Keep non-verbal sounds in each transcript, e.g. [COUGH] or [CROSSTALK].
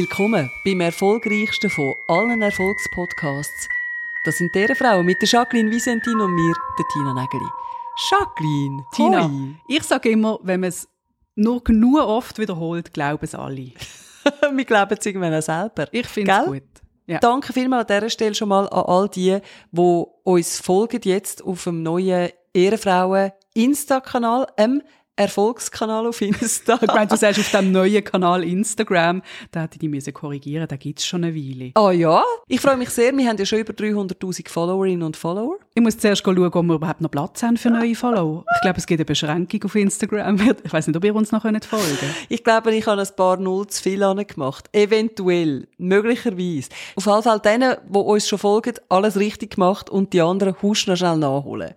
Willkommen beim erfolgreichsten von allen Erfolgspodcasts. Das sind deren Frauen mit der Jacqueline Visentin und mir, der Tina Nägeli. Jacqueline, Tina, hoi. ich sage immer, wenn man es nur genug oft wiederholt, glauben es alle. [LAUGHS] wir glauben es irgendwann auch selber. Ich finde es gut. Ja. Danke vielmals an dieser Stelle schon mal an all die, die uns folgen jetzt auf dem neuen Ehrenfrauen Insta-Kanal, ähm, Erfolgskanal auf Insta. Ich meine, du sagst auf dem neuen Kanal Instagram, da hätte ich die müssen korrigieren, da gibt es schon eine Weile. Ah ja, ich freue mich sehr. Wir haben ja schon über 300'000 Followerinnen und Follower. Ich muss zuerst schauen, ob wir überhaupt noch Platz haben für neue Follower. Ich glaube, es gibt eine Beschränkung auf Instagram. Ich weiß nicht, ob ihr uns noch folgen könnt. Ich glaube, ich habe ein paar Null zu viel gemacht. Eventuell. Möglicherweise. Auf jeden Fall denen, die uns schon folgen, alles richtig gemacht und die anderen husch noch schnell nachholen.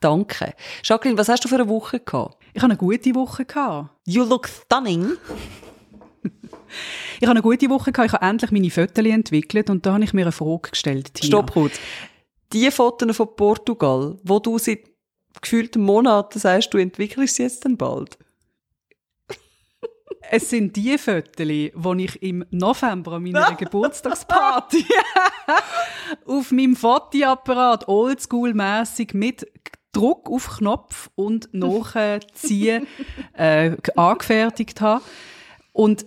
Danke. Jacqueline, was hast du für eine Woche gehabt? Ich hatte eine gute Woche. Gehabt. You look stunning. [LAUGHS] Ich hatte eine gute Woche. Gehabt. Ich habe endlich meine Fotos entwickelt und da habe ich mir eine Frage gestellt, Tina. Stopp kurz. Die Fotos von Portugal, wo du seit gefühlten Monaten sagst, du entwickelst sie jetzt dann bald. [LAUGHS] Es sind die Fotos, die ich im November an meiner [LAUGHS] Geburtstagsparty auf meinem Fotoapparat oldschool-mässig mit Druck auf Knopf und nachziehen [LAUGHS] äh, angefertigt habe. Und,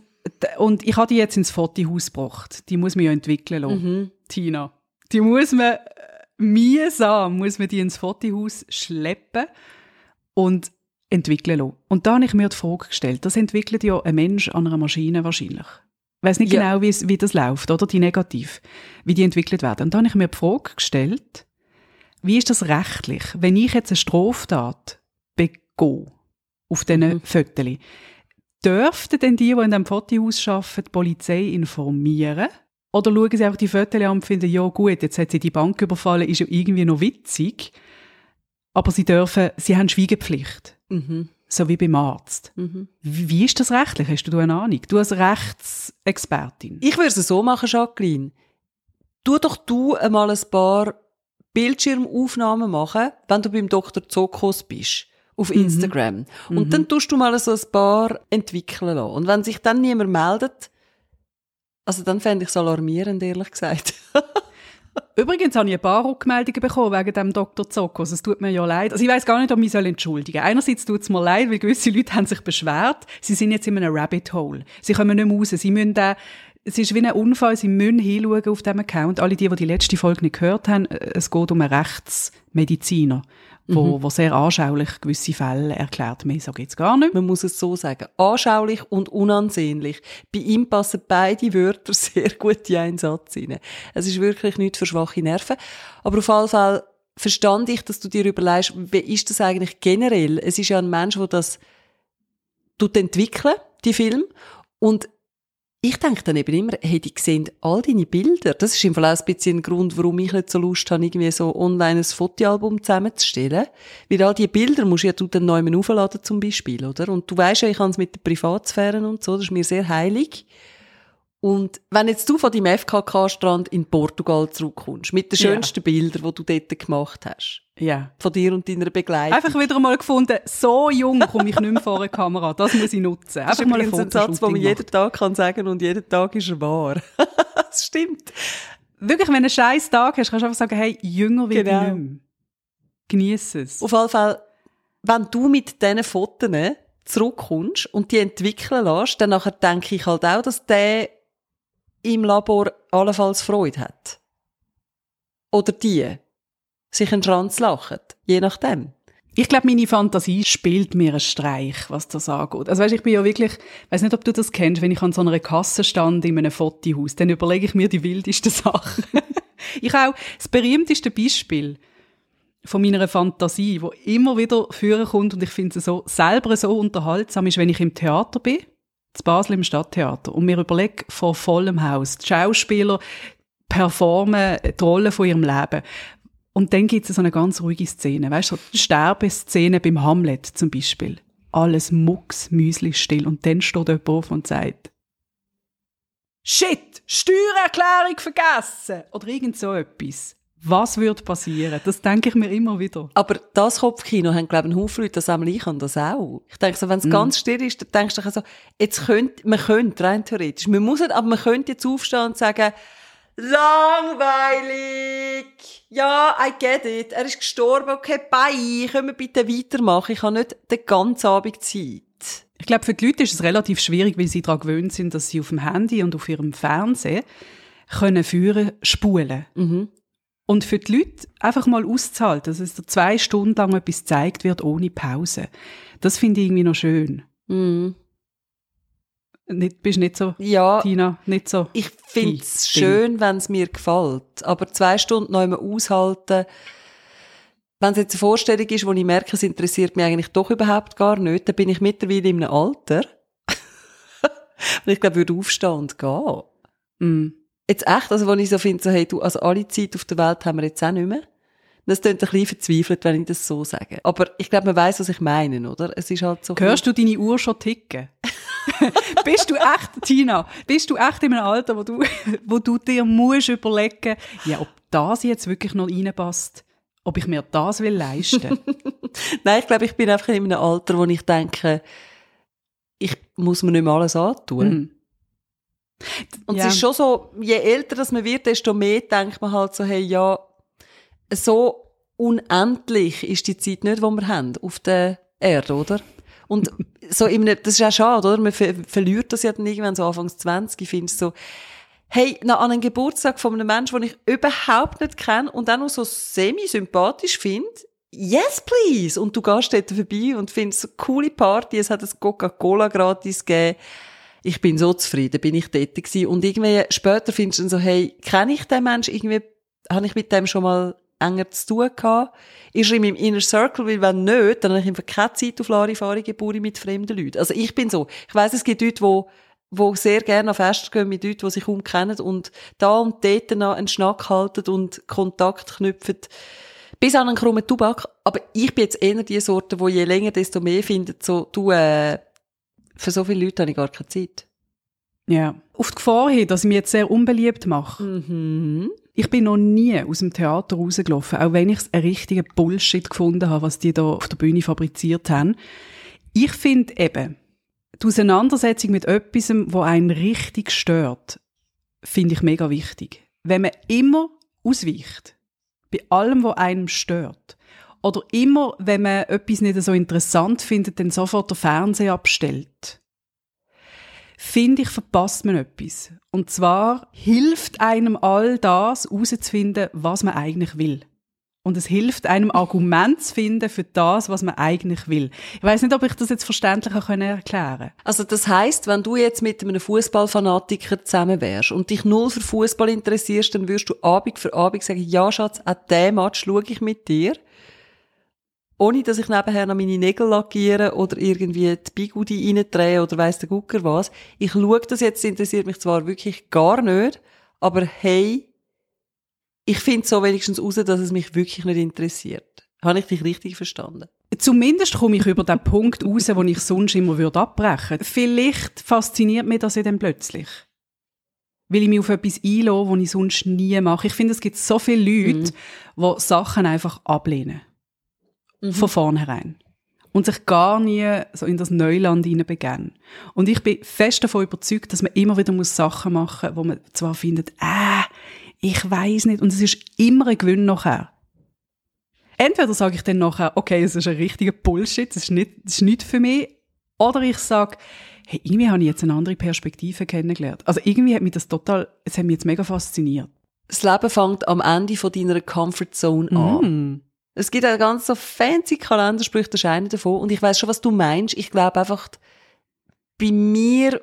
und ich habe die jetzt ins Fotohaus gebracht. Die muss man ja entwickeln lassen, Tina. Die muss man äh, mühsam, muss man die ins Fotohaus schleppen und entwickeln lassen. Und da habe ich mir die Frage gestellt, das entwickelt ja ein Mensch an einer Maschine wahrscheinlich. Ich weiss nicht Ja. genau, wie, es, wie das läuft, oder? Die Negativ, wie die entwickelt werden. Und da habe ich mir die Frage gestellt, wie ist das rechtlich, wenn ich jetzt eine Straftat begehe auf diesen Mhm. Fotos, dürften denn die, die in diesem Fotohaus arbeiten, die Polizei informieren? Oder schauen sie einfach die Fotos an und finden, ja gut, jetzt hat sie die Bank überfallen, ist ja irgendwie noch witzig. Aber sie dürfen, sie haben Schweigepflicht. Mhm. So wie beim Arzt. Mhm. Wie wie ist das rechtlich? Hast du eine Ahnung? Du als Rechtsexpertin. Ich würde es so machen, Jacqueline. Tu doch du einmal ein paar Bildschirmaufnahmen machen, wenn du beim Dr. Zokos bist. Auf Instagram. Und dann tust du mal so ein paar entwickeln lassen. Und wenn sich dann niemand meldet, also dann fände ich es alarmierend, ehrlich gesagt. [LAUGHS] Übrigens habe ich ein paar Rückmeldungen bekommen wegen dem Dr. Zokos. Es tut mir ja leid. Also ich weiß gar nicht, ob ich mich entschuldigen soll. Einerseits tut es mir leid, weil gewisse Leute haben sich beschwert. Sie sind jetzt in einem Rabbit Hole. Sie kommen nicht mehr raus. Sie müssen es ist wie ein Unfall. Sie müssen hinschauen auf diesem Account. Alle die, die die letzte Folge nicht gehört haben, äh, es geht um einen Rechtsmediziner, wo, wo sehr anschaulich gewisse Fälle erklärt. Mehr sage ich jetzt gar nicht. Man muss es so sagen. Anschaulich und unansehnlich. Bei ihm passen beide Wörter [LAUGHS] sehr gut in einen Satz rein. Es ist wirklich nicht für schwache Nerven. Aber auf jeden Fall verstand ich, dass du dir überlegst, wie ist das eigentlich generell? Es ist ja ein Mensch, der das tut entwickeln, die Film. Und ich denke dann eben immer, hey, die sehen all deine Bilder. Das ist im Fall auch ein bisschen ein Grund, warum ich nicht so Lust habe, irgendwie so online ein Fotoalbum zusammenzustellen. Weil all die Bilder musst du ja du dann neu aufladen zum Beispiel, oder? Und du weißt ja, ich habe es mit der Privatsphäre und so, das ist mir sehr heilig. Und wenn jetzt du von deinem FKK-Strand in Portugal zurückkommst, mit den Ja. schönsten Bildern, die du dort gemacht hast, Ja. von dir und deiner Begleitung. Einfach wieder mal gefunden, so jung komme ich nicht mehr vor eine Kamera. Das muss ich nutzen. Das ist mal ein ein Satz, den man jeden. Tag kann sagen und jeden Tag ist er wahr. [LAUGHS] das stimmt. Wirklich, wenn du einen scheiß Tag hast, kannst du einfach sagen, hey, jünger will Genau. ich nicht mehr. Genieß es. Auf jeden Fall, wenn du mit diesen Fotos zurückkommst und die entwickeln lässt, dann nachher denke ich halt auch, dass der im Labor allenfalls Freude hat. Oder die sich einen Schranz lachen. Je nachdem. Ich glaube, meine Fantasie spielt mir einen Streich, was das angeht. Also weißt, ich bin ja wirklich, weiß nicht, ob du das kennst, wenn ich an so einer Kasse stand in einem Fotohaus, dann überlege ich mir die wildesten [LAUGHS] Sachen. ich auch das berühmteste Beispiel von meiner Fantasie, wo immer wieder führen kommt und ich finde es so selber so unterhaltsam ist, wenn ich im Theater bin, zu Basel im Stadttheater und mir überlege vor vollem Haus, die Schauspieler performen die Rolle von ihrem Leben. Und dann gibt es so eine ganz ruhige Szene, weißt du, so Sterbeszene beim Hamlet zum Beispiel. Alles mucks, still und dann steht jemand auf und sagt Shit, Steuererklärung vergessen! Oder irgend so etwas. Was würde passieren? Das denke ich mir immer wieder. Aber das Kopfkino haben, glaube ich, ein Haufen Leute, das einmal ich kann das auch. Ich denke so, wenn es mm. ganz still ist, dann denkst du so, jetzt könnte, man könnte rein theoretisch, man muss nicht, aber man könnte jetzt aufstehen und sagen, langweilig! Ja, I get it. Er ist gestorben, okay, bye, können wir bitte weitermachen? Ich habe nicht den ganzen Abend Zeit. Ich glaube, für die Leute ist es relativ schwierig, weil sie daran gewöhnt sind, dass sie auf dem Handy und auf ihrem Fernsehen können führen, spulen. Mhm. Und für die Leute einfach mal auszuhalten, dass es da zwei Stunden lang etwas gezeigt wird, ohne Pause. Das finde ich irgendwie noch schön. Mhm. Nicht, bist nicht so, ja, Tina, nicht so. Ich finde es schön, wenn es mir gefällt. Aber zwei Stunden noch immer aushalten, wenn es jetzt eine Vorstellung ist, wo ich merke, es interessiert mich eigentlich doch überhaupt gar nicht, dann bin ich mittlerweile in einem Alter, [LAUGHS] und ich glaube, würde aufstehen und gehen. Mm. Jetzt echt, also wo ich so finde, so, hey, du, also alle Zeit auf der Welt haben wir jetzt auch nicht mehr. Das klingt ein bisschen verzweifelt, wenn ich das so sage. Aber ich glaube, man weiß, was ich meine, oder? Es ist halt so. Hörst du deine Uhr schon ticken? [LAUGHS] bist du echt, Tina, bist du echt in einem Alter, wo du, [LAUGHS] wo du dir musst überlegen, ja, ob das jetzt wirklich noch reinpasst? Ob ich mir das will leisten? [LAUGHS] Nein, ich glaube, ich bin einfach in einem Alter, wo ich denke, ich muss mir nicht mehr alles antun. Mhm. Und ja. es ist schon so, je älter das man wird, desto mehr denkt man halt so, hey, ja, so unendlich ist die Zeit nicht, die wir haben auf der Erde, oder? Und [LAUGHS] so in das ist auch schade, oder? Man ver verliert das ja dann irgendwann so Anfangs 20, findest so, hey, nach einem Geburtstag von einem Menschen, den ich überhaupt nicht kenne und auch noch so semi-sympathisch finde, yes, please! Und du gehst dort vorbei und findest so coole Party, es hat ein Coca-Cola gratis gegeben, ich bin so zufrieden, bin ich dort gewesen. Und irgendwie später findest du dann so, hey, kenne ich den Menschen irgendwie, habe ich mit dem schon mal enger zu tun gehabt? Ist er in meinem Inner Circle? Weil wenn nicht, dann habe ich einfach keine Zeit auf Larifari-Geburten mit fremden Leuten. Also ich bin so. Ich weiss, es gibt Leute, die wo sehr gerne an Fest gehen mit Leuten, die sich umkennen und da und dort noch einen Schnack halten und Kontakt knüpfen. Bis an einen krummen Tubak. Aber ich bin jetzt eher die Sorte, wo je länger, desto mehr findet, so, du, äh, für so viele Leute habe ich gar keine Zeit. Ja. Auf die Gefahr hin, dass ich mich jetzt sehr unbeliebt mache. Mhm. Ich bin noch nie aus dem Theater rausgelaufen, auch wenn ich es einen richtigen Bullshit gefunden habe, was die da auf der Bühne fabriziert haben. Ich finde eben, die Auseinandersetzung mit etwas, wo einen richtig stört, finde ich mega wichtig. Wenn man immer ausweicht, bei allem, was einem stört, oder immer, wenn man etwas nicht so interessant findet, dann sofort der Fernseher abstellt. Finde ich, verpasst man etwas. Und zwar hilft einem all das herauszufinden, was man eigentlich will. Und es hilft einem Argument zu finden für das, was man eigentlich will. Ich weiß nicht, ob ich das jetzt verständlicher erklären kann. Also das heißt, wenn du jetzt mit einem Fußballfanatiker zusammen wärst und dich null für Fußball interessierst, dann würdest du Abend für Abend sagen, ja Schatz, an dem Match schaue ich mit dir ohne dass ich nebenher noch meine Nägel lackiere oder irgendwie die Bigudi reindrehe oder weiss der Gucker was. Ich schaue das jetzt, interessiert mich zwar wirklich gar nicht, aber hey, ich finde so wenigstens raus, dass es mich wirklich nicht interessiert. Habe ich dich richtig verstanden? Zumindest komme ich über den Punkt raus, wo ich sonst immer würde abbrechen würde. Vielleicht fasziniert mich das ja dann plötzlich. Weil ich mich auf etwas einlasse, was ich sonst nie mache. Ich finde, es gibt so viele Leute, mhm. die Sachen einfach ablehnen mhm. von vornherein. Und sich gar nie so in das Neuland hineinbegeben. Und ich bin fest davon überzeugt, dass man immer wieder muss Sachen machen muss, wo man zwar findet, äh, ich weiß nicht. Und es ist immer ein Gewinn nachher. Entweder sage ich dann nachher, okay, es ist ein richtiger Bullshit, es ist nicht, das ist nicht für mich. Oder ich sage, hey, irgendwie habe ich jetzt eine andere Perspektive kennengelernt. Also irgendwie hat mich das total, es hat mich jetzt mega fasziniert. Das Leben fängt am Ende von deiner Comfortzone an. Mm. Es gibt einen ganz so fancy Kalendersprüche, das ist einer davon. Und ich weiß schon, was du meinst. Ich glaube einfach, bei mir,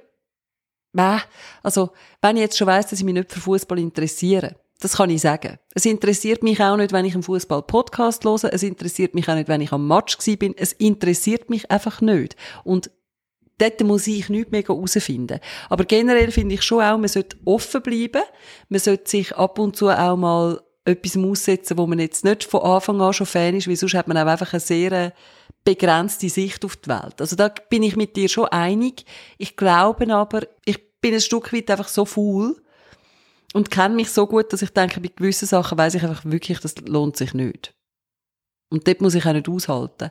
also, wenn ich jetzt schon weiss, dass ich mich nicht für Fußball interessiere, das kann ich sagen. Es interessiert mich auch nicht, wenn ich einen Fußball-Podcast höre. Es interessiert mich auch nicht, wenn ich am Match bin. Es interessiert mich einfach nicht. Und dort muss ich nichts mehr herausfinden. Aber generell finde ich schon auch, man sollte offen bleiben. Man sollte sich ab und zu auch mal etwas aussetzen, wo man jetzt nicht von Anfang an schon Fan ist, weil sonst hat man auch einfach eine sehr äh, begrenzte Sicht auf die Welt. Also da bin ich mit dir schon einig. Ich glaube aber, ich bin ein Stück weit einfach so faul, Und kenne mich so gut, dass ich denke, bei gewissen Sachen weiß ich einfach wirklich, das lohnt sich nicht. Und dort muss ich auch nicht aushalten.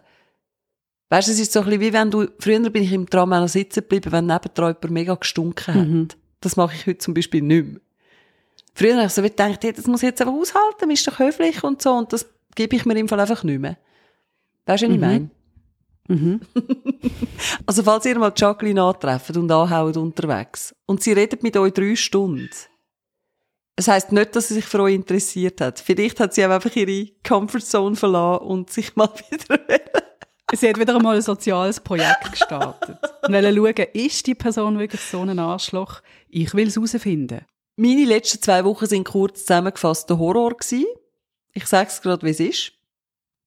Weißt du, es ist so ein bisschen wie wenn du, früher bin ich im Tram auch noch sitzen geblieben, wenn nebendran jemand mega gestunken hat. Mhm. Das mache ich heute zum Beispiel nicht mehr. Früher habe ich so gedacht, hey, das muss ich jetzt einfach aushalten, man ist doch höflich und so, und das gebe ich mir im Fall einfach nicht mehr. Weißt du, was ich meine? Mhm. [LAUGHS] Also, falls ihr mal Jacqueline antrefft und anhaut unterwegs und sie redet mit euch drei Stunden, es heisst nicht, dass sie sich für euch interessiert hat. Vielleicht hat sie einfach ihre Comfortzone verlassen und sich mal [LAUGHS] wieder Sie hat wieder einmal ein soziales Projekt gestartet. Und wollte schauen, ist die Person wirklich so ein Arschloch? Ich will es herausfinden. Meine letzten zwei Wochen sind kurz zusammengefasst der Horror gewesen. Ich sage es gerade, wie es ist.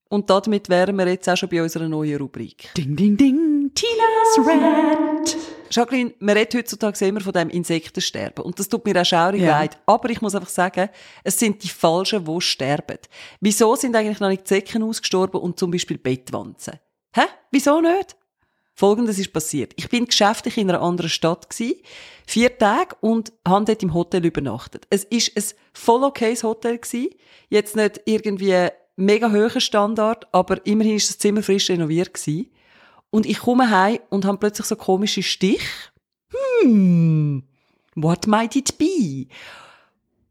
Und damit wären wir jetzt auch schon bei unserer neuen Rubrik. Ding, ding, ding. Tinas Rant. Jacqueline, man redet heutzutage immer von dem Insektensterben. Und das tut mir auch schaurig Ja. leid. Aber ich muss einfach sagen, es sind die Falschen, die sterben. Wieso sind eigentlich noch nicht die Zecken ausgestorben und zum Beispiel Bettwanzen? Hä? Wieso nicht? Folgendes ist passiert. Ich bin geschäftlich in einer anderen Stadt gsi, vier Tage und habe dort im Hotel übernachtet. Es ist ein voll okayes Hotel gsi, jetzt nicht irgendwie mega hoher Standard, aber immerhin ist das Zimmer frisch renoviert gsi. Und ich komme heim und habe plötzlich so komische Stich. Hm, what might it be?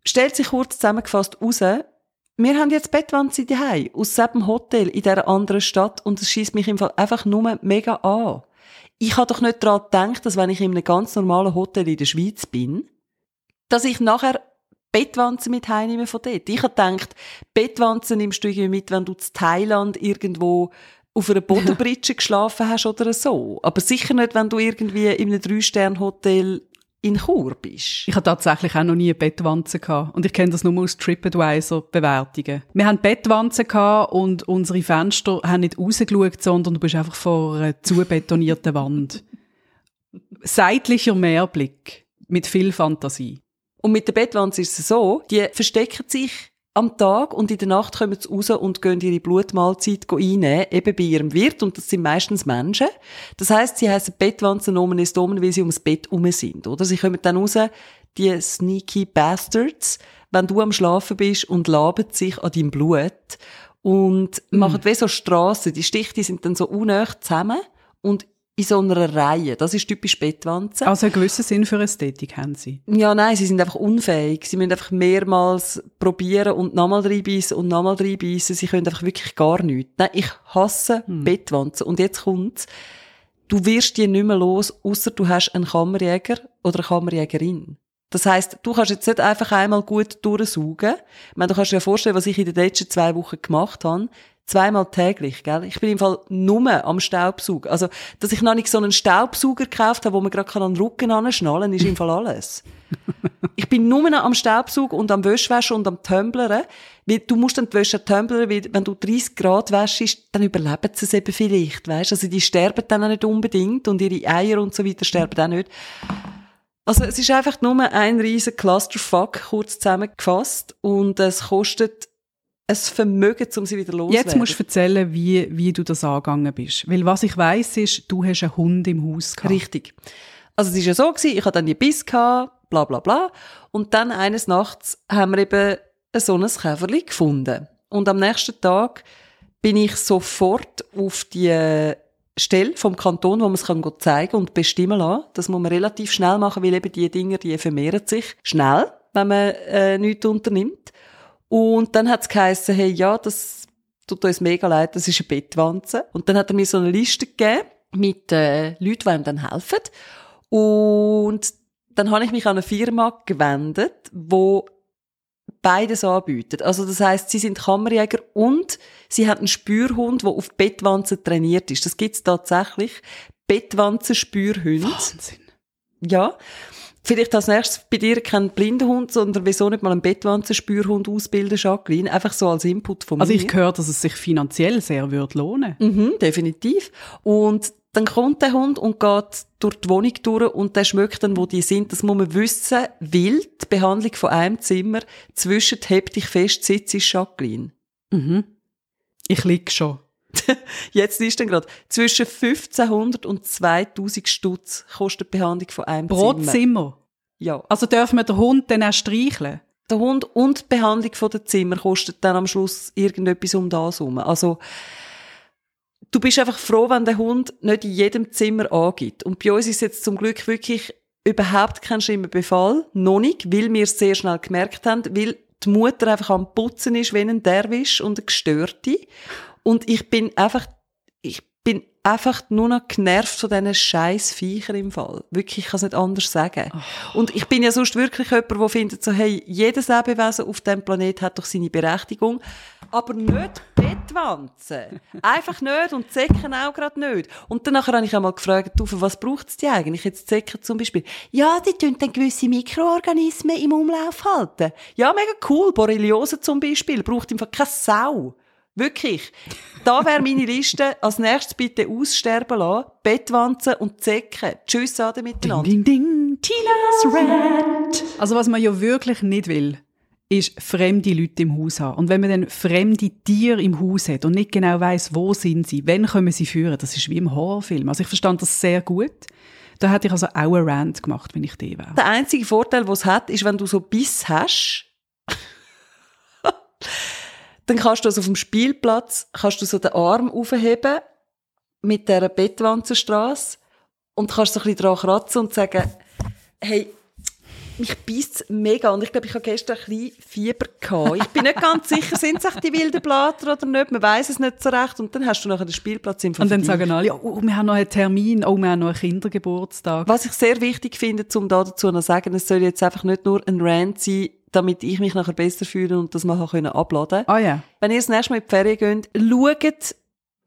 Stellt sich kurz zusammengefasst raus, wir haben jetzt Bettwanze daheim aus diesem Hotel in dieser anderen Stadt und es schießt mich im Fall einfach nur mega an. Ich habe doch nicht daran gedacht, dass wenn ich in einem ganz normalen Hotel in der Schweiz bin, dass ich nachher Bettwanzen mit heimnehme von dort. Ich habe gedacht, Bettwanzen nimmst du irgendwie mit, wenn du zu Thailand irgendwo auf einer Bodenbritsche [LAUGHS] geschlafen hast oder so. Aber sicher nicht, wenn du irgendwie in einem Drei-Sterne-Hotel in Chur bist. Ich hatte tatsächlich auch noch nie Bettwanzen gehabt. Und ich kenne das nur aus TripAdvisor-Bewertungen. Wir haben Bettwanzen gehabt und unsere Fenster haben nicht rausgeschaut, sondern du bist einfach vor einer zubetonierten Wand. [LAUGHS] Seitlicher Mehrblick. Mit viel Fantasie. Und mit der Bettwanze ist es so, die verstecken sich am Tag und in der Nacht kommen sie raus und gehen ihre Blutmahlzeit einnehmen, eben bei ihrem Wirt, und das sind meistens Menschen. Das heisst, sie heissen Bettwanzen Nomen ist Domen, weil sie ums Bett herum sind, oder? Sie kommen dann raus, die sneaky Bastards, wenn du am Schlafen bist und laben sich an deinem Blut und machen wie so Strassen. Die Stiche, die sind dann so unnöch zusammen und in so einer Reihe. Das ist typisch Bettwanzen. Also einen gewissen Sinn für Ästhetik haben sie. Ja, nein, sie sind einfach unfähig. Sie müssen einfach mehrmals probieren und nochmal reinbeissen und nochmal reinbeissen. Sie können einfach wirklich gar nichts. Nein, ich hasse Bettwanzen. Und jetzt kommt's. Du wirst die nicht mehr los, außer du hast einen Kammerjäger oder eine Kammerjägerin. Das heisst, du kannst jetzt nicht einfach einmal gut durchsaugen. Ich meine, du kannst dir ja vorstellen, was ich in den letzten zwei Wochen gemacht habe. Zweimal täglich, gell? Ich bin im Fall nur am Staubsaugen. Also, dass ich noch nicht so einen Staubsauger gekauft habe, wo man gerade an den Rücken anschnallen kann, ist im Fall alles. Ich bin nur noch am Staubsaugen und am Wäschwaschen und am Tumblern. Du musst dann die Wäsche tumblern, weil wenn du 30 Grad wäschst, dann überleben sie es eben vielleicht, weißt? Also die sterben dann auch nicht unbedingt und ihre Eier und so weiter sterben auch nicht. Also es ist einfach nur ein riesen Clusterfuck, kurz zusammengefasst. Und es kostet ein Vermögen, um sie wieder loszuwerden. Jetzt musst du erzählen, wie, wie du das angegangen bist. Weil was ich weiss ist, du hast einen Hund im Haus gehabt. Richtig. Also es ist ja so gewesen, ich hatte dann die Biss gehabt, bla bla bla. Und dann eines Nachts haben wir eben so ein Käferli gefunden. Und am nächsten Tag bin ich sofort auf die Stelle vom Kanton, wo man es kann zeigen und bestimmen lassen. Das muss man relativ schnell machen, weil eben die Dinger, die vermehren sich schnell, wenn man äh, nichts unternimmt. Und dann hat es geheissen, hey, ja, das tut uns mega leid, das ist eine Bettwanze. Und dann hat er mir so eine Liste gegeben mit äh, Leuten, die ihm dann helfen. Und dann habe ich mich an eine Firma gewendet, wo beides anbietet. Also das heißt, sie sind Kammerjäger und sie haben einen Spürhund, der auf Bettwanzen trainiert ist. Das gibt's tatsächlich. Bettwanzen-Spürhunde. Wahnsinn. Ja. Vielleicht als nächstes bei dir kein Blindenhund, sondern wieso nicht mal einen Bettwanzenspürhund ausbilden, Jacqueline? Einfach so als Input von Also mir. ich höre, dass es sich finanziell sehr würde lohnen. Mhm, definitiv. Und dann kommt der Hund und geht durch die Wohnung durch und der schmeckt dann, wo die sind. Das muss man wissen, weil die Behandlung von einem Zimmer zwischen «Heb dich fest» sitzt ist Jacqueline. Ich lieg schon. [LAUGHS] Jetzt ist dann gerade zwischen 1500 und 2000 Stutz kostet die Behandlung von einem Pro Zimmer. Zimmer. Ja. Also dürfen wir den Hund dann auch streicheln? Der Hund und die Behandlung der Zimmer kostet dann am Schluss irgendetwas um das herum. Also, du bist einfach froh, wenn der Hund nicht in jedem Zimmer angibt. Und bei uns ist jetzt zum Glück wirklich überhaupt kein schlimmer Befall. Noch nicht, weil wir es sehr schnell gemerkt haben, weil die Mutter einfach am Putzen ist, wenn ein Derwisch und ein Gestörte. Und ich bin einfach, ich bin einfach nur noch genervt von diesen scheiß Viechern im Fall. Wirklich, ich kann es nicht anders sagen. Und ich bin ja sonst wirklich jemand, der findet so, hey, jedes Lebewesen auf diesem Planet hat doch seine Berechtigung. Aber nicht Bettwanzen. Einfach nicht und Zecken auch gerade nicht. Und dann habe ich einmal gefragt, du, für was braucht es die eigentlich? Jetzt Zecken zum Beispiel. Ja, die tun dann gewisse Mikroorganismen im Umlauf halten. Ja, mega cool. Borreliose zum Beispiel. Braucht einfach keine Sau. Wirklich. Da wäre meine Liste. Als nächstes bitte aussterben lassen. Bettwanzen und Zecken. Tschüss, Ade miteinander. Ding, ding, Tinas Rant. Also was man ja wirklich nicht will, ist fremde Leute im Haus haben. Und wenn man dann fremde Tiere im Haus hat und nicht genau weiß, wo sind sie, wann können sie führen, das ist wie im Horrorfilm. Also ich verstand das sehr gut. Da hätte ich also auch einen Rant gemacht, wenn ich die wäre. Der einzige Vorteil, den es hat, ist, wenn du so Biss hast, dann kannst du also auf dem Spielplatz, kannst du so den Arm aufheben mit dieser Bettwanzenstrasse und kannst so ein bisschen dran kratzen und sagen, hey, mich beißt mega und ich glaube, ich habe gestern ein bisschen Fieber gehabt. Ich bin nicht ganz [LAUGHS] sicher, sind es echt die wilden Blatter oder nicht, man weiß es nicht so recht und dann hast du nachher den Spielplatz im Und dann sagen alle, oh, wir haben noch einen Termin, oh, wir haben noch einen Kindergeburtstag. Was ich sehr wichtig finde, um da dazu noch zu sagen, es soll jetzt einfach nicht nur ein Rant sein, damit ich mich nachher besser fühle und das mal können abladen. Ah ja. Wenn ihr das nächste Mal in die Ferien geht, schaut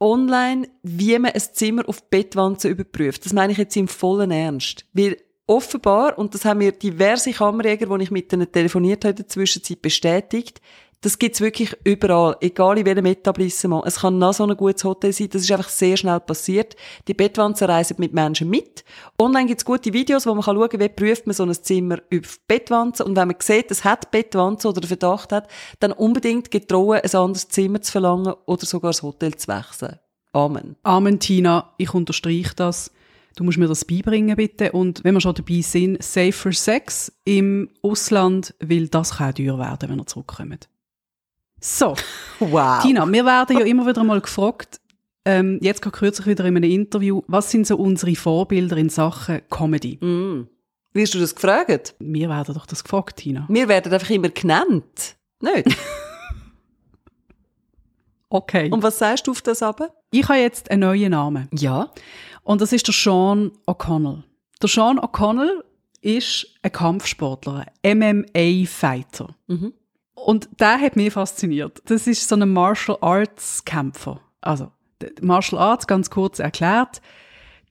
online, wie man ein Zimmer auf Bettwanzen überprüft. Das meine ich jetzt im vollen Ernst. Weil offenbar, und das haben mir diverse Kammerjäger, die ich mit denen telefoniert habe in der Zwischenzeit, bestätigt, das gibt's wirklich überall, egal in welchem Etablissement. Es kann noch so ein gutes Hotel sein, das ist einfach sehr schnell passiert. Die Bettwanzen reisen mit Menschen mit. Online gibt's gute Videos, wo man kann schauen, wie prüft man so ein Zimmer auf Bettwanzen. Und wenn man sieht, es hat Bettwanzen oder einen Verdacht hat, dann unbedingt getrauen, ein anderes Zimmer zu verlangen oder sogar das Hotel zu wechseln. Amen. Amen, Tina. Ich unterstreiche das. Du musst mir das beibringen, bitte. Und wenn wir schon dabei sind, Safer Sex im Ausland, weil das kann teuer werden, wenn wir zurückkommen. So. Wow. Tina, wir werden ja immer wieder mal gefragt, ähm, jetzt gerade kürzlich wieder in einem Interview, was sind so unsere Vorbilder in Sachen Comedy? Mm. Wirst du das gefragt? Wir werden doch das gefragt, Tina. Wir werden einfach immer genannt. Nicht? [LAUGHS] Okay. Und was sagst du auf das aber? Ich habe jetzt einen neuen Namen. Ja. Und das ist der Sean O'Connell. Der Sean O'Connell ist ein Kampfsportler, MMA-Fighter. Mhm. Und der hat mich fasziniert. Das ist so ein Martial Arts Kämpfer. Also, Martial Arts, ganz kurz erklärt,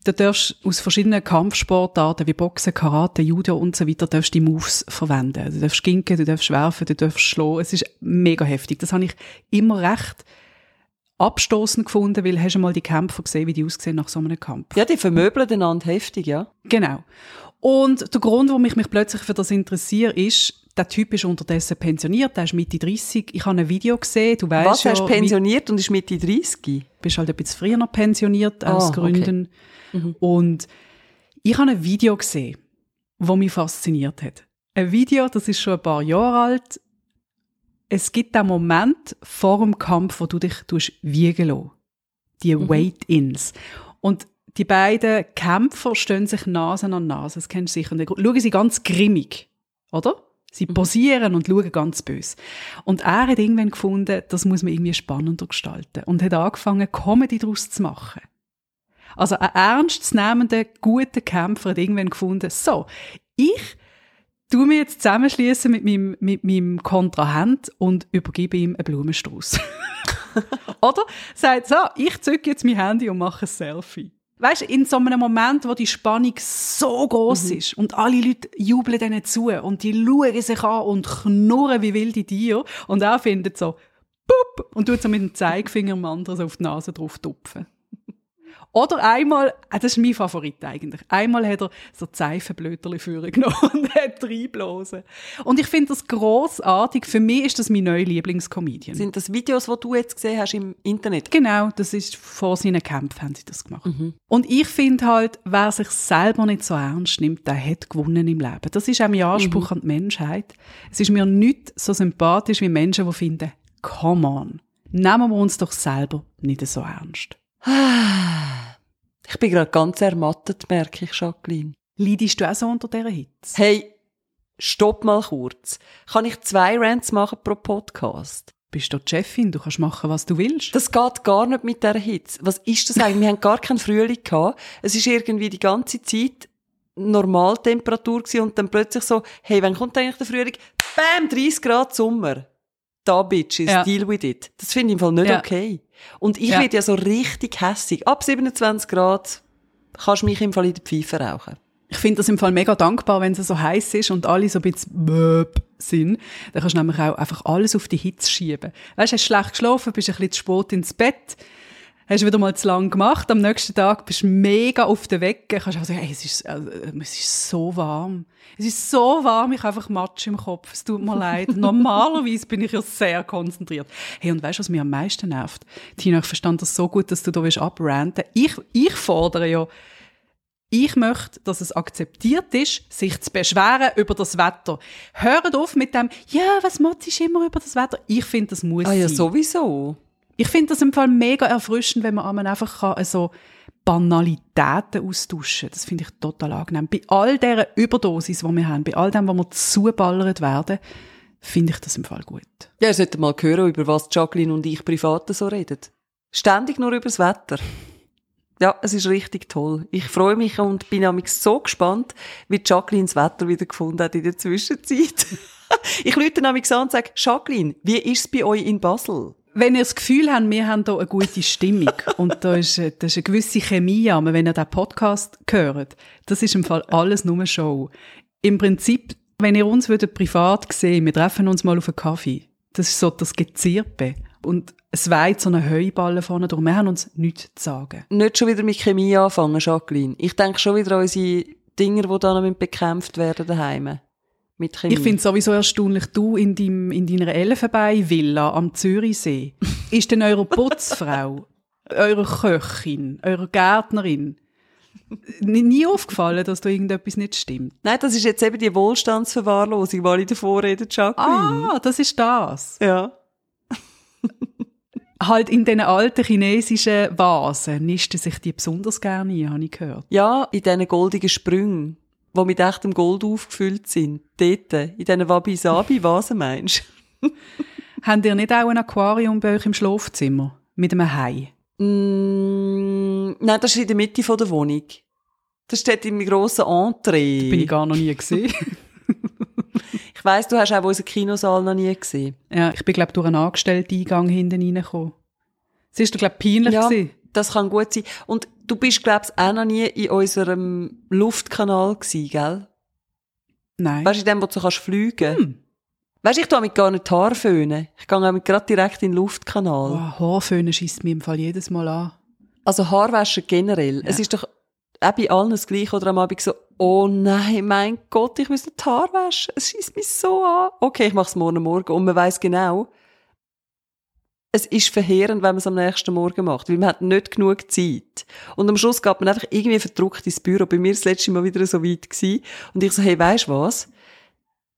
da darfst aus verschiedenen Kampfsportarten wie Boxen, Karate, Judo und so weiter, darfst die Moves verwenden. Du darfst ginken, du darfst werfen, du darfst schlagen. Es ist mega heftig. Das habe ich immer recht abstoßend gefunden, weil hast du mal die Kämpfer gesehen, wie die aussehen nach so einem Kampf? Ja, die vermöbeln einander heftig, ja. Genau. Und der Grund, warum ich mich plötzlich für das interessiere, ist, der Typ ist unterdessen pensioniert, der ist Mitte 30. Ich habe ein Video gesehen, du weißt Was, ja... ist pensioniert und ist Mitte 30? bist halt ein bisschen früher noch pensioniert aus Ah, okay. Gründen. Und ich habe ein Video gesehen, das mich fasziniert hat. Ein Video, das ist schon ein paar Jahre alt. Es gibt den Moment vor dem Kampf, wo du dich wiegen lässt. Die Weight-Ins. Und die beiden Kämpfer stehen sich Nase an Nase. Das kennst du sicher. Und dann schauen sie ganz grimmig. Oder? Sie posieren und schauen ganz böse. Und er hat irgendwann gefunden, das muss man irgendwie spannender gestalten. Und hat angefangen, Comedy daraus zu machen. Also ein ernstzunehmender, guter Kämpfer hat irgendwann gefunden, so, ich tu mich jetzt zusammenschließen mit meinem, mit meinem Kontrahent und übergebe ihm einen Blumenstrauß. [LAUGHS] Oder? Sagt so, ich zücke jetzt mein Handy und mache ein Selfie. Weißt du, in so einem Moment, wo die Spannung so groß ist und alle Leute jubeln denen zu und die schauen sich an und knurren wie wilde Tiere und er findet so, pup, und tut so mit dem Zeigefinger dem anderen so auf die Nase drauf tupfen. Oder einmal, ah, das ist mein Favorit eigentlich, einmal hat er so Seifenblöterli genommen und [LAUGHS] hat reinblasen. Und ich finde das grossartig. Für mich ist das mein neuer Lieblingscomedian. Sind das Videos, die du jetzt gesehen hast im Internet? Genau, das ist vor seinen Kämpfen haben sie das gemacht. Mhm. Und ich finde halt, wer sich selber nicht so ernst nimmt, der hat gewonnen im Leben. Das ist auch mein Anspruch mhm. an die Menschheit. Es ist mir nicht so sympathisch wie Menschen, die finden, come on, nehmen wir uns doch selber nicht so ernst. [SIGHS] Ich bin gerade ganz ermattet, merke ich, Jacqueline. Leidest du auch so unter dieser Hitze? Hey, stopp mal kurz. Kann ich zwei Rants machen pro Podcast? Bist du die Chefin, du kannst machen, was du willst. Das geht gar nicht mit dieser Hitze. Was ist das eigentlich? Wir haben gar keinen Frühling gehabt. Es ist irgendwie die ganze Zeit Normaltemperatur gewesen und dann plötzlich so, hey, wann kommt eigentlich der Frühling? Bam, 30 Grad Sommer. Da, Bitches, ja. deal with it. Das finde ich im Fall nicht ja. okay. Und ich ja. werde ja so richtig hässig. Ab 27 Grad kannst du mich im Fall in der Pfeife rauchen. Ich finde das im Fall mega dankbar, wenn es so heiß ist und alle so ein bisschen böb sind. Dann kannst du nämlich auch einfach alles auf die Hitze schieben. Weißt du, hast schlecht geschlafen, bist ein bisschen zu spät ins Bett, hast wieder mal zu lang gemacht. Am nächsten Tag bist du mega auf der Wecke. Kannst einfach sagen, hey, es ist, also, es ist so warm. Es ist so warm, ich habe einfach Matsch im Kopf. Es tut mir leid. [LAUGHS] Normalerweise bin ich ja sehr konzentriert. Hey, und weißt du, was mich am meisten nervt? Tina, ich verstand das so gut, dass du da abranten Ich, ich fordere ja, ich möchte, dass es akzeptiert ist, sich zu beschweren über das Wetter. Hört auf mit dem, ja, was motzt immer über das Wetter? Ich finde, das muss ah, ja, sein. sowieso. Ich finde das im Fall mega erfrischend, wenn man einfach kann, also Banalitäten austauschen Das finde ich total angenehm. Bei all dieser Überdosis, die wir haben, bei all dem, wo wir zuballert werden, finde ich das im Fall gut. Ja, ihr solltet mal hören, über was Jacqueline und ich privat so reden. Ständig nur über das Wetter. Ja, es ist richtig toll. Ich freue mich und bin nämlich so gespannt, wie Jacqueline das Wetter wieder gefunden hat in der Zwischenzeit. [LAUGHS] ich lüte nämlich an und sage, Jacqueline, wie ist es bei euch in Basel? Wenn ihr das Gefühl habt, wir haben hier eine gute Stimmung [LAUGHS] und da ist, äh, da ist eine gewisse Chemie an, wenn ihr diesen Podcast hört, das ist im Fall alles nur Show. Im Prinzip, wenn ihr uns würdet privat sehen, wir treffen uns mal auf einen Kaffee, das ist so das Gezirpe. Und es weht so eine Heuballe vorne durch. Wir haben uns nichts zu sagen. Nicht schon wieder mit Chemie anfangen, Jacqueline. Ich denke schon wieder an unsere Dinger, die dann bekämpft werden daheim mit Chemie. Ich finde es sowieso erstaunlich, du in, deinem, in deiner Elfenbein-Villa am Zürichsee, [LAUGHS] ist denn eure Putzfrau, eure Köchin, eure Gärtnerin, nie aufgefallen, dass da irgendetwas nicht stimmt? Nein, das ist jetzt eben die Wohlstandsverwahrlosung, die ich davor rede, Jacqueline. Ah, das ist das. Ja. [LAUGHS] halt in diesen alten chinesischen Vasen nisten sich die besonders gerne ein, habe ich gehört. Ja, in diesen goldigen Sprüngen die mit echtem Gold aufgefüllt sind. Dort, in diesen Wabi-Sabi-Vasen, meinst du? [LAUGHS] Habt ihr nicht auch ein Aquarium bei euch im Schlafzimmer? Mit einem Hai? Mm, nein, das ist in der Mitte der Wohnung. Das steht in meinem grossen Entree. Das bin ich gar noch nie gesehen. [LAUGHS] ich weiss, du hast auch unseren Kinosaal noch nie gesehen. Ja, ich bin, glaube durch einen Angestellten-Eingang hinten reingekommen. Es ist, glaube peinlich ja, gewesen. das kann gut sein. Und Du bist, glaubst auch noch nie in unserem Luftkanal gewesen, gell? Nein. Weißt du, in dem, wo du kannst fliegen? Hm. Weißt du, ich tue mit gar nicht Haar föhnen. Ich gehe damit gerade direkt in den Luftkanal. Oh, Haarföhnen schießt mir im Fall jedes Mal an. Also Haarwaschen generell. Ja. Es ist doch auch bei allen das Gleiche oder am Abend so, oh nein, mein Gott, ich muss die Haare waschen. Es schießt mich so an. Okay, ich mache es morgen Morgen. Und man weiß genau, es ist verheerend, wenn man es am nächsten Morgen macht, weil man hat nicht genug Zeit. Und am Schluss geht man einfach irgendwie verdruckt ins Büro. Bei mir das letzte Mal wieder so weit gewesen. Und ich so, hey, weisst was?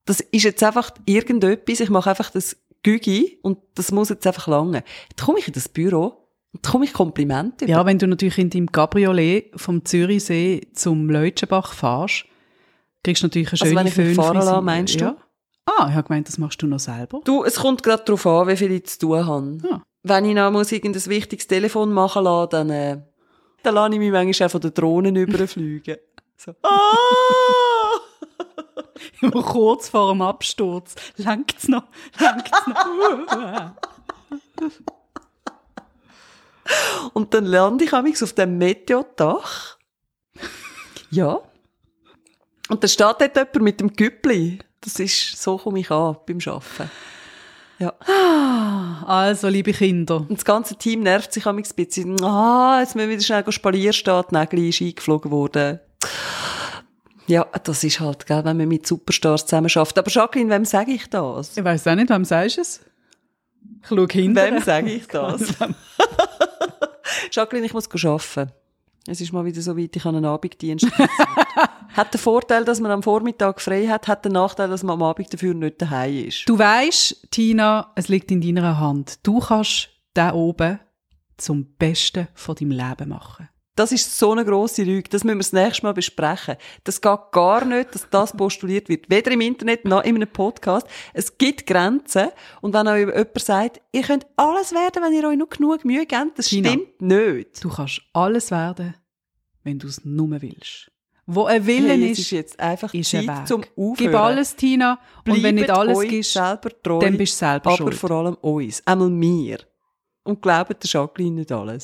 Das ist jetzt einfach irgendetwas. Ich mache einfach das Gügi und das muss jetzt einfach lange. Dann komme ich in das Büro und komme ich Komplimente Ja, wenn du natürlich in deinem Cabriolet vom Zürichsee zum Leutschenbach fahrst, kriegst du natürlich eine schöne also wenn ich fahren lasse, meinst du? Ah, ich habe gemeint, das machst du noch selber. Du, es kommt gerade darauf an, wie viel ich zu tun habe. Ja. Wenn ich noch muss irgendein wichtiges Telefon machen lasse, dann, äh, dann lasse ich mich manchmal auch von den Drohnen [LAUGHS] überfliegen. So. Ah! [LAUGHS] Immer kurz vor dem Absturz. Langt's noch? Langt's noch? [LAUGHS] Und dann lande ich auf dem Meteodach. Ja. Und da steht dort jemand mit dem Güppli. Das ist, so komme ich an beim Arbeiten. Ja. Also, liebe Kinder. Und das ganze Team nervt sich ein bisschen. Ah, jetzt müssen wir wieder schnell spalieren stehen, die Nägel ist eingeflogen worden. Ja, das ist halt, gell, wenn man mit Superstars zusammen schafft. Aber Jacqueline, wem sage ich das? Ich weiß auch nicht, wem sagst du es? Ich schaue hinter. Wem sage ich das? [LAUGHS] Jacqueline, ich muss arbeiten. Es ist mal wieder so weit, ich habe einen Abenddienst. [LAUGHS] hat den Vorteil, dass man am Vormittag frei hat, hat den Nachteil, dass man am Abend dafür nicht daheim ist. Du weißt, Tina, es liegt in deiner Hand. Du kannst da oben zum Besten von deinem Leben machen. Das ist so eine grosse Lüge. Das müssen wir das nächste Mal besprechen. Das geht gar nicht, dass das [LAUGHS] postuliert wird. Weder im Internet noch in einem Podcast. Es gibt Grenzen. Und wenn euch jemand sagt, ihr könnt alles werden, wenn ihr euch nur genug Mühe gebt, das Tina, stimmt nicht. Du kannst alles werden, wenn du es nur willst. Wo ein Wille Hey, ist, jetzt einfach ist Zeit Weg. zum Aufhören. Gib alles, Tina. und wenn nicht Bleibt alles gibst, selber treu, dann bist du selber aber schuld. vor allem uns. Einmal mir. Und glaubt der Jacqueline nicht alles.